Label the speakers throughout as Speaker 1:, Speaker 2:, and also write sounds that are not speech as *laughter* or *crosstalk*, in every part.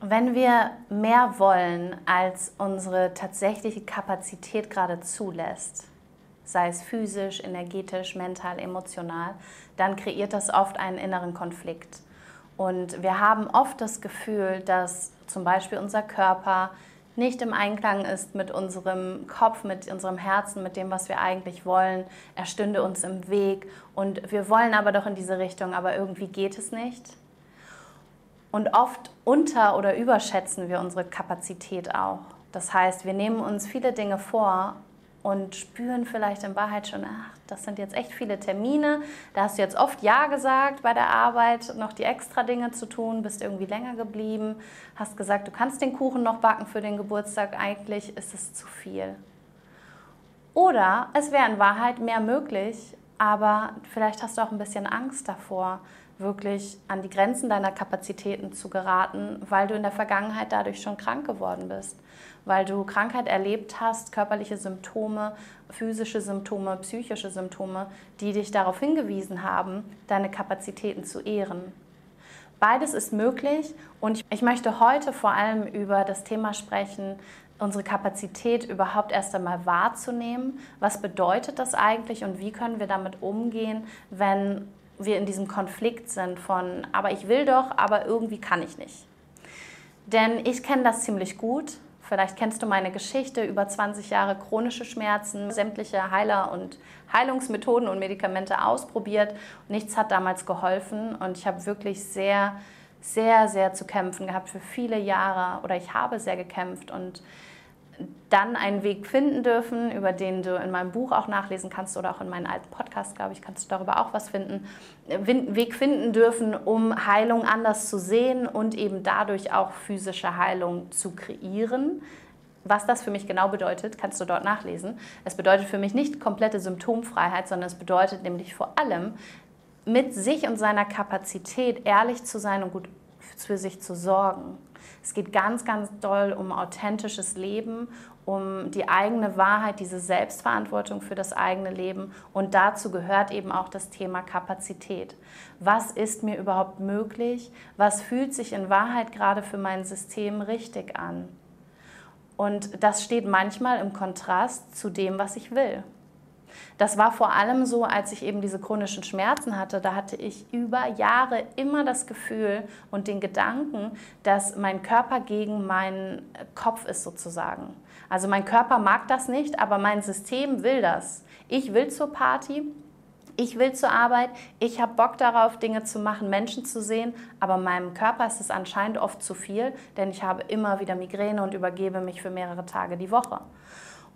Speaker 1: Wenn wir mehr wollen, als unsere tatsächliche Kapazität gerade zulässt, sei es physisch, energetisch, mental, emotional, dann kreiert das oft einen inneren Konflikt. Und wir haben oft das Gefühl, dass zum Beispiel unser Körper nicht im Einklang ist mit unserem Kopf, mit unserem Herzen, mit dem, was wir eigentlich wollen. Er stünde uns im Weg und wir wollen aber doch in diese Richtung, aber irgendwie geht es nicht. Und oft unter- oder überschätzen wir unsere Kapazität auch. Das heißt, wir nehmen uns viele Dinge vor und spüren vielleicht in Wahrheit schon, ach, das sind jetzt echt viele Termine. Da hast du jetzt oft Ja gesagt bei der Arbeit, noch die extra Dinge zu tun, bist irgendwie länger geblieben, hast gesagt, du kannst den Kuchen noch backen für den Geburtstag. Eigentlich ist es zu viel. Oder es wäre in Wahrheit mehr möglich, aber vielleicht hast du auch ein bisschen Angst davor, wirklich an die Grenzen deiner Kapazitäten zu geraten, weil du in der Vergangenheit dadurch schon krank geworden bist, weil du Krankheit erlebt hast, körperliche Symptome, physische Symptome, psychische Symptome, die dich darauf hingewiesen haben, deine Kapazitäten zu ehren. Beides ist möglich und ich möchte heute vor allem über das Thema sprechen, unsere Kapazität überhaupt erst einmal wahrzunehmen. Was bedeutet das eigentlich und wie können wir damit umgehen, wenn wir in diesem Konflikt sind von, aber ich will doch, aber irgendwie kann ich nicht. Denn ich kenne das ziemlich gut. Vielleicht kennst du meine Geschichte, über 20 Jahre chronische Schmerzen, sämtliche Heiler und Heilungsmethoden und Medikamente ausprobiert. Nichts hat damals geholfen und ich habe wirklich sehr, sehr, sehr zu kämpfen gehabt für viele Jahre oder ich habe sehr gekämpft und dann einen Weg finden dürfen, über den du in meinem Buch auch nachlesen kannst oder auch in meinen alten Podcast, glaube ich, kannst du darüber auch was finden, Weg finden dürfen, um Heilung anders zu sehen und eben dadurch auch physische Heilung zu kreieren. Was das für mich genau bedeutet, kannst du dort nachlesen. Es bedeutet für mich nicht komplette Symptomfreiheit, sondern es bedeutet nämlich vor allem, mit sich und seiner Kapazität ehrlich zu sein und gut für sich zu sorgen. Es geht ganz, ganz doll um authentisches Leben, um die eigene Wahrheit, diese Selbstverantwortung für das eigene Leben. Und dazu gehört eben auch das Thema Kapazität. Was ist mir überhaupt möglich? Was fühlt sich in Wahrheit gerade für mein System richtig an? Und das steht manchmal im Kontrast zu dem, was ich will. Das war vor allem so, als ich eben diese chronischen Schmerzen hatte. Da hatte ich über Jahre immer das Gefühl und den Gedanken, dass mein Körper gegen meinen Kopf ist sozusagen. Also mein Körper mag das nicht, aber mein System will das. Ich will zur Party, ich will zur Arbeit, ich habe Bock darauf, Dinge zu machen, Menschen zu sehen, aber meinem Körper ist es anscheinend oft zu viel, denn ich habe immer wieder Migräne und übergebe mich für mehrere Tage die Woche.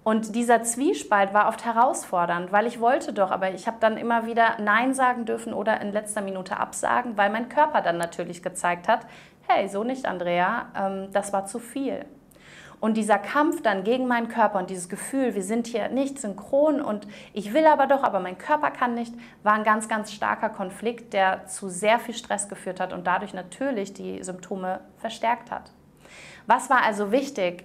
Speaker 1: Und dieser Zwiespalt war oft herausfordernd, weil ich wollte doch, aber ich habe dann immer wieder Nein sagen dürfen oder in letzter Minute absagen, weil mein Körper dann natürlich gezeigt hat, hey, so nicht, Andrea, ähm, das war zu viel. Und dieser Kampf dann gegen meinen Körper und dieses Gefühl, wir sind hier nicht synchron und ich will aber doch, aber mein Körper kann nicht, war ein ganz, ganz starker Konflikt, der zu sehr viel Stress geführt hat und dadurch natürlich die Symptome verstärkt hat. Was war also wichtig?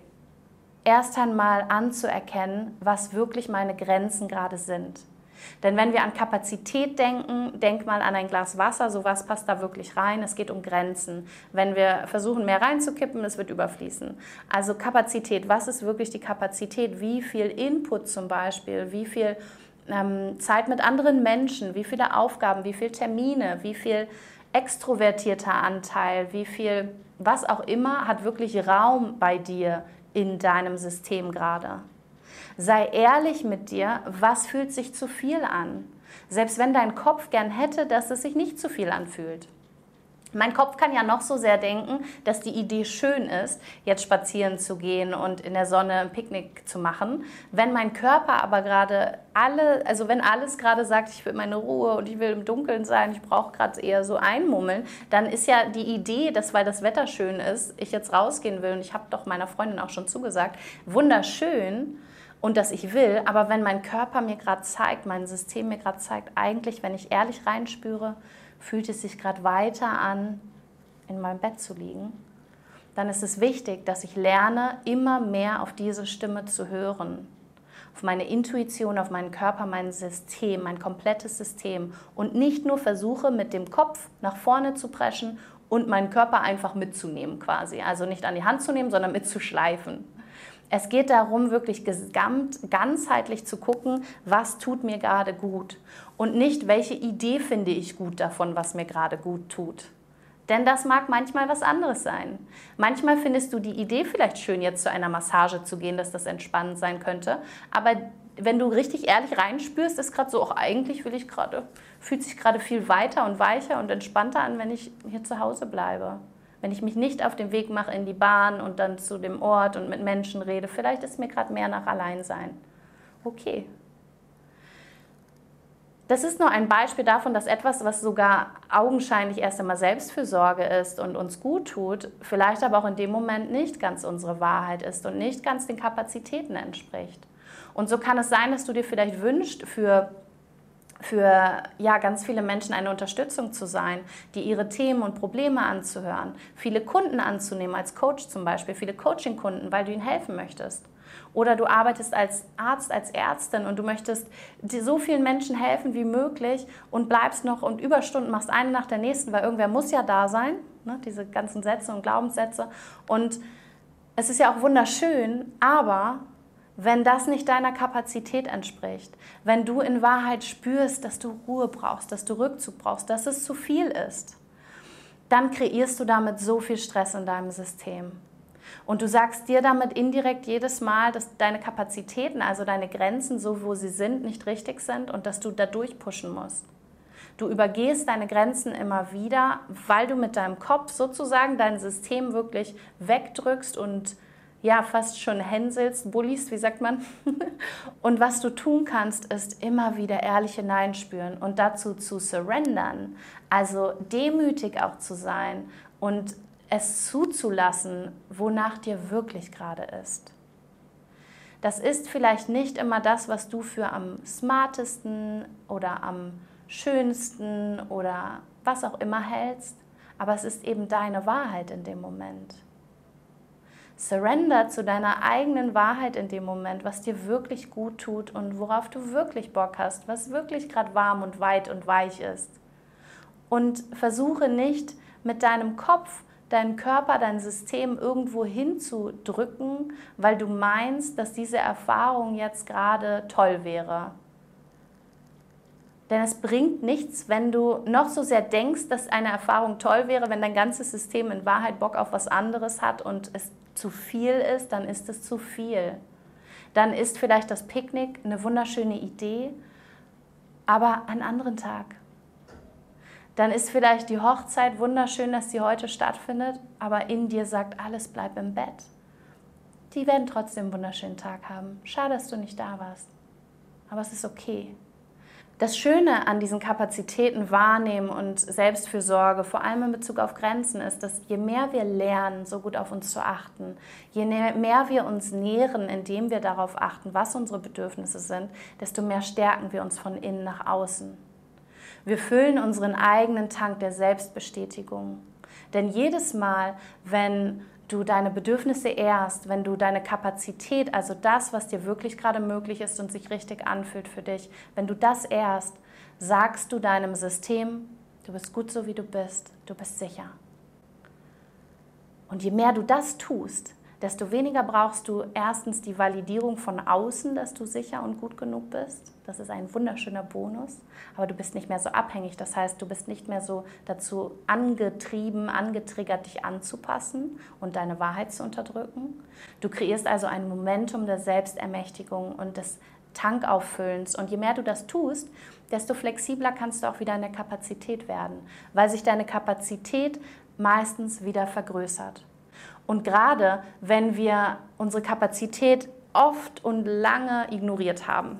Speaker 1: Erst einmal anzuerkennen, was wirklich meine Grenzen gerade sind. Denn wenn wir an Kapazität denken, denk mal an ein Glas Wasser, so was passt da wirklich rein. Es geht um Grenzen. Wenn wir versuchen, mehr reinzukippen, es wird überfließen. Also Kapazität, was ist wirklich die Kapazität? Wie viel Input zum Beispiel? Wie viel ähm, Zeit mit anderen Menschen? Wie viele Aufgaben? Wie viele Termine? Wie viel extrovertierter Anteil? Wie viel, was auch immer, hat wirklich Raum bei dir in deinem System gerade. Sei ehrlich mit dir, was fühlt sich zu viel an? Selbst wenn dein Kopf gern hätte, dass es sich nicht zu viel anfühlt. Mein Kopf kann ja noch so sehr denken, dass die Idee schön ist, jetzt spazieren zu gehen und in der Sonne ein Picknick zu machen. Wenn mein Körper aber gerade alle, also wenn alles gerade sagt, ich will meine Ruhe und ich will im Dunkeln sein, ich brauche gerade eher so einmummeln, dann ist ja die Idee, dass weil das Wetter schön ist, ich jetzt rausgehen will und ich habe doch meiner Freundin auch schon zugesagt, wunderschön und dass ich will, aber wenn mein Körper mir gerade zeigt, mein System mir gerade zeigt, eigentlich, wenn ich ehrlich reinspüre, fühlt es sich gerade weiter an, in meinem Bett zu liegen, dann ist es wichtig, dass ich lerne, immer mehr auf diese Stimme zu hören. Auf meine Intuition, auf meinen Körper, mein System, mein komplettes System. Und nicht nur versuche, mit dem Kopf nach vorne zu preschen und meinen Körper einfach mitzunehmen quasi. Also nicht an die Hand zu nehmen, sondern mitzuschleifen. Es geht darum, wirklich gesamt, ganzheitlich zu gucken, was tut mir gerade gut und nicht, welche Idee finde ich gut davon, was mir gerade gut tut. Denn das mag manchmal was anderes sein. Manchmal findest du die Idee vielleicht schön, jetzt zu einer Massage zu gehen, dass das entspannend sein könnte. Aber wenn du richtig ehrlich reinspürst, ist gerade so, auch eigentlich will ich gerade, fühlt sich gerade viel weiter und weicher und entspannter an, wenn ich hier zu Hause bleibe. Wenn ich mich nicht auf den Weg mache in die Bahn und dann zu dem Ort und mit Menschen rede. Vielleicht ist mir gerade mehr nach Alleinsein. Okay, das ist nur ein Beispiel davon, dass etwas, was sogar augenscheinlich erst einmal Selbstfürsorge ist und uns gut tut, vielleicht aber auch in dem Moment nicht ganz unsere Wahrheit ist und nicht ganz den Kapazitäten entspricht. Und so kann es sein, dass du dir vielleicht wünschst, für für ja, ganz viele Menschen eine Unterstützung zu sein, die ihre Themen und Probleme anzuhören, viele Kunden anzunehmen, als Coach zum Beispiel, viele Coaching-Kunden, weil du ihnen helfen möchtest. Oder du arbeitest als Arzt, als Ärztin und du möchtest so vielen Menschen helfen wie möglich und bleibst noch und Überstunden machst eine nach der nächsten, weil irgendwer muss ja da sein, ne? diese ganzen Sätze und Glaubenssätze. Und es ist ja auch wunderschön, aber wenn das nicht deiner Kapazität entspricht, wenn du in Wahrheit spürst, dass du Ruhe brauchst, dass du Rückzug brauchst, dass es zu viel ist, dann kreierst du damit so viel Stress in deinem System. Und du sagst dir damit indirekt jedes Mal, dass deine Kapazitäten, also deine Grenzen, so wo sie sind, nicht richtig sind und dass du da durchpushen musst. Du übergehst deine Grenzen immer wieder, weil du mit deinem Kopf sozusagen dein System wirklich wegdrückst und ja, fast schon hänselst, bullist, wie sagt man? *laughs* und was du tun kannst, ist immer wieder ehrlich hineinspüren und dazu zu surrendern, also demütig auch zu sein und es zuzulassen, wonach dir wirklich gerade ist. Das ist vielleicht nicht immer das, was du für am smartesten oder am schönsten oder was auch immer hältst, aber es ist eben deine Wahrheit in dem Moment. Surrender zu deiner eigenen Wahrheit in dem Moment, was dir wirklich gut tut und worauf du wirklich Bock hast, was wirklich gerade warm und weit und weich ist. Und versuche nicht mit deinem Kopf deinen Körper, dein System irgendwo hinzudrücken, weil du meinst, dass diese Erfahrung jetzt gerade toll wäre. Denn es bringt nichts, wenn du noch so sehr denkst, dass eine Erfahrung toll wäre, wenn dein ganzes System in Wahrheit Bock auf was anderes hat und es zu viel ist, dann ist es zu viel. Dann ist vielleicht das Picknick eine wunderschöne Idee, aber einen anderen Tag dann ist vielleicht die Hochzeit wunderschön, dass sie heute stattfindet, aber in dir sagt, alles bleibt im Bett. Die werden trotzdem einen wunderschönen Tag haben. Schade, dass du nicht da warst. Aber es ist okay. Das Schöne an diesen Kapazitäten wahrnehmen und Selbstfürsorge, vor allem in Bezug auf Grenzen, ist, dass je mehr wir lernen, so gut auf uns zu achten, je mehr wir uns nähren, indem wir darauf achten, was unsere Bedürfnisse sind, desto mehr stärken wir uns von innen nach außen. Wir füllen unseren eigenen Tank der Selbstbestätigung. Denn jedes Mal, wenn du deine Bedürfnisse ehrst, wenn du deine Kapazität, also das, was dir wirklich gerade möglich ist und sich richtig anfühlt für dich, wenn du das ehrst, sagst du deinem System, du bist gut so wie du bist, du bist sicher. Und je mehr du das tust, desto weniger brauchst du erstens die Validierung von außen, dass du sicher und gut genug bist. Das ist ein wunderschöner Bonus. Aber du bist nicht mehr so abhängig. Das heißt, du bist nicht mehr so dazu angetrieben, angetriggert, dich anzupassen und deine Wahrheit zu unterdrücken. Du kreierst also ein Momentum der Selbstermächtigung und des Tankauffüllens. Und je mehr du das tust, desto flexibler kannst du auch wieder in der Kapazität werden, weil sich deine Kapazität meistens wieder vergrößert. Und gerade wenn wir unsere Kapazität oft und lange ignoriert haben,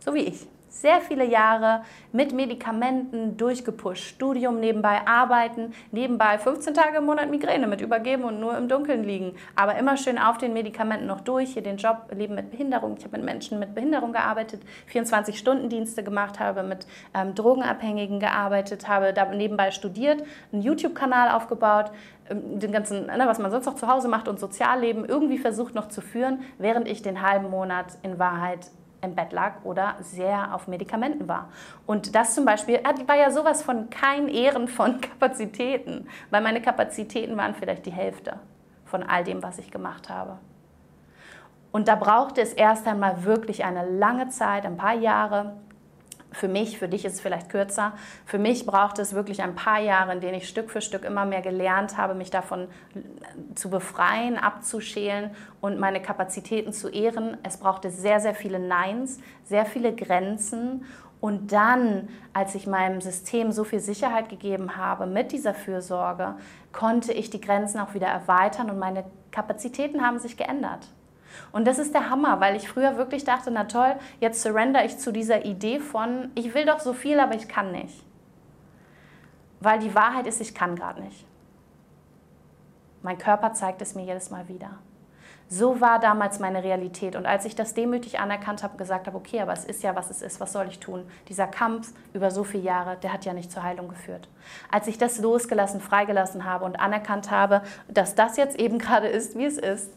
Speaker 1: so wie ich, sehr viele Jahre mit Medikamenten durchgepusht, Studium nebenbei arbeiten, nebenbei 15 Tage im Monat Migräne mit übergeben und nur im Dunkeln liegen, aber immer schön auf den Medikamenten noch durch, hier den Job, Leben mit Behinderung. Ich habe mit Menschen mit Behinderung gearbeitet, 24-Stunden-Dienste gemacht, habe mit ähm, Drogenabhängigen gearbeitet, habe da nebenbei studiert, einen YouTube-Kanal aufgebaut, ähm, den ganzen, ne, was man sonst noch zu Hause macht und Sozialleben irgendwie versucht noch zu führen, während ich den halben Monat in Wahrheit im Bett lag oder sehr auf Medikamenten war. Und das zum Beispiel war ja sowas von kein Ehren von *laughs* Kapazitäten, weil meine Kapazitäten waren vielleicht die Hälfte von all dem, was ich gemacht habe. Und da brauchte es erst einmal wirklich eine lange Zeit, ein paar Jahre, für mich, für dich ist es vielleicht kürzer. Für mich braucht es wirklich ein paar Jahre, in denen ich Stück für Stück immer mehr gelernt habe, mich davon zu befreien, abzuschälen und meine Kapazitäten zu ehren. Es brauchte sehr, sehr viele Neins, sehr viele Grenzen. Und dann, als ich meinem System so viel Sicherheit gegeben habe mit dieser Fürsorge, konnte ich die Grenzen auch wieder erweitern und meine Kapazitäten haben sich geändert. Und das ist der Hammer, weil ich früher wirklich dachte, na toll, jetzt surrender ich zu dieser Idee von, ich will doch so viel, aber ich kann nicht. Weil die Wahrheit ist, ich kann gerade nicht. Mein Körper zeigt es mir jedes Mal wieder. So war damals meine Realität. Und als ich das demütig anerkannt habe gesagt habe, okay, aber es ist ja, was es ist, was soll ich tun? Dieser Kampf über so viele Jahre, der hat ja nicht zur Heilung geführt. Als ich das losgelassen, freigelassen habe und anerkannt habe, dass das jetzt eben *laughs* gerade ist, wie es ist,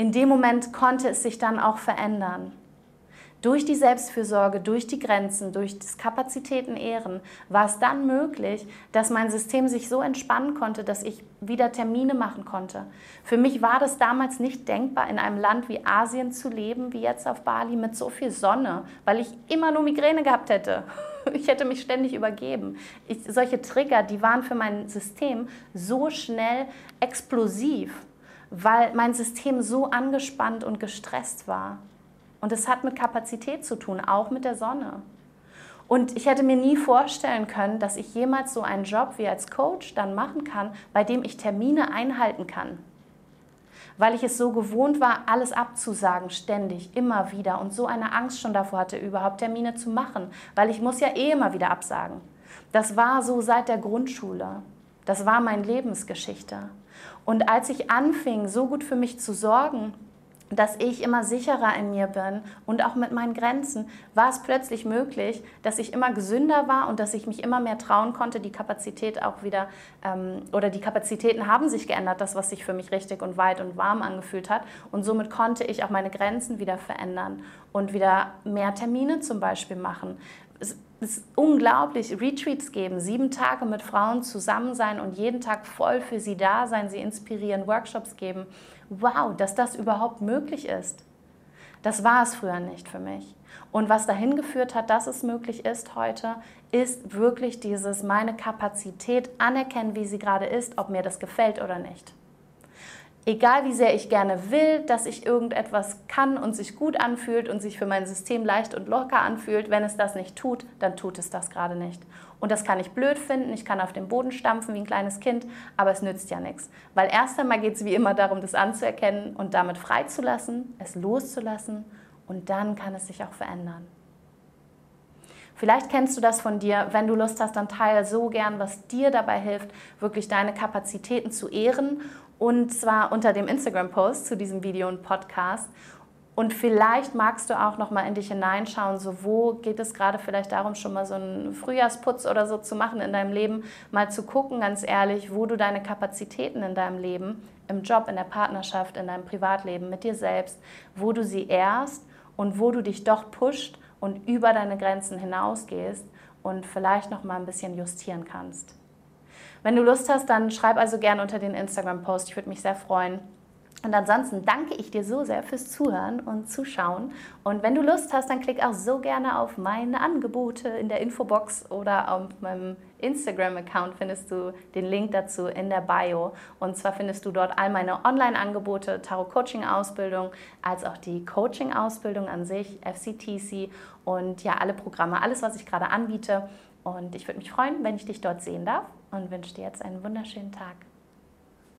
Speaker 1: in dem Moment konnte es sich dann auch verändern. Durch die Selbstfürsorge, durch die Grenzen, durch das Kapazitäten ehren, war es dann möglich, dass mein System sich so entspannen konnte, dass ich wieder Termine machen konnte. Für mich war das damals nicht denkbar, in einem Land wie Asien zu leben, wie jetzt auf Bali mit so viel Sonne, weil ich immer nur Migräne gehabt hätte. *laughs* Ich hätte mich ständig übergeben. Ich, solche Trigger, die waren für mein System so schnell explosiv weil mein System so angespannt und gestresst war. Und es hat mit Kapazität zu tun, auch mit der Sonne. Und ich hätte mir nie vorstellen können, dass ich jemals so einen Job wie als Coach dann machen kann, bei dem ich Termine einhalten kann. Weil ich es so gewohnt war, alles abzusagen, ständig, immer wieder und so eine Angst schon davor hatte, überhaupt Termine zu machen, weil ich muss ja eh immer wieder absagen. Das war so seit der Grundschule. Das war meine Lebensgeschichte. Und als ich anfing, so gut für mich zu sorgen, dass ich immer sicherer in mir bin und auch mit meinen Grenzen, war es plötzlich möglich, dass ich immer gesünder war und dass ich mich immer mehr trauen konnte, die Kapazität auch wieder, ähm, oder die Kapazitäten haben sich geändert, das, was sich für mich richtig und weit und warm angefühlt hat. Und somit konnte ich auch meine Grenzen wieder verändern und wieder mehr Termine zum Beispiel machen es ist unglaublich, Retreats geben, sieben Tage mit Frauen zusammen sein und jeden Tag voll für sie da sein, sie inspirieren, Workshops geben. Wow, dass das überhaupt möglich ist. Das war es früher nicht für mich. Und was dahin geführt hat, dass es möglich ist heute, ist wirklich dieses meine Kapazität anerkennen, wie sie gerade ist, ob mir das gefällt oder nicht egal wie sehr ich gerne will, dass ich irgendetwas kann und sich gut anfühlt und sich für mein System leicht und locker anfühlt, wenn es das nicht tut, dann tut es das gerade nicht. Und das kann ich blöd finden, ich kann auf den Boden stampfen wie ein kleines Kind, aber es nützt ja nichts. Weil erst einmal geht es wie immer darum, das anzuerkennen und damit freizulassen, es loszulassen und dann kann es sich auch verändern. Vielleicht kennst du das von dir. Wenn du Lust hast, dann teile so gern, was dir dabei hilft, wirklich deine Kapazitäten zu ehren und zwar unter dem Instagram-Post zu diesem Video und Podcast. Und vielleicht magst du auch noch mal in dich hineinschauen, so wo geht es gerade vielleicht darum, schon mal so einen Frühjahrsputz oder so zu machen in deinem Leben, mal zu gucken, ganz ehrlich, wo du deine Kapazitäten in deinem Leben, im Job, in der Partnerschaft, in deinem Privatleben mit dir selbst, wo du sie ehrst und wo du dich doch pusht und über deine Grenzen hinausgehst und vielleicht noch mal ein bisschen justieren kannst. Wenn du Lust hast, dann schreib also gerne unter den Instagram-Post. Ich würde mich sehr freuen. Und ansonsten danke ich dir so sehr fürs Zuhören und Zuschauen. Und wenn du Lust hast, dann klick auch so gerne auf meine Angebote in der Infobox oder auf meinem Instagram-Account findest du den Link dazu in der Bio. Und zwar findest du dort all meine Online-Angebote, Tarot-Coaching-Ausbildung, als auch die Coaching-Ausbildung an sich, FCTC und ja, alle Programme, alles, was ich gerade anbiete. Und ich würde mich freuen, wenn ich dich dort sehen darf und wünsche dir jetzt einen wunderschönen Tag.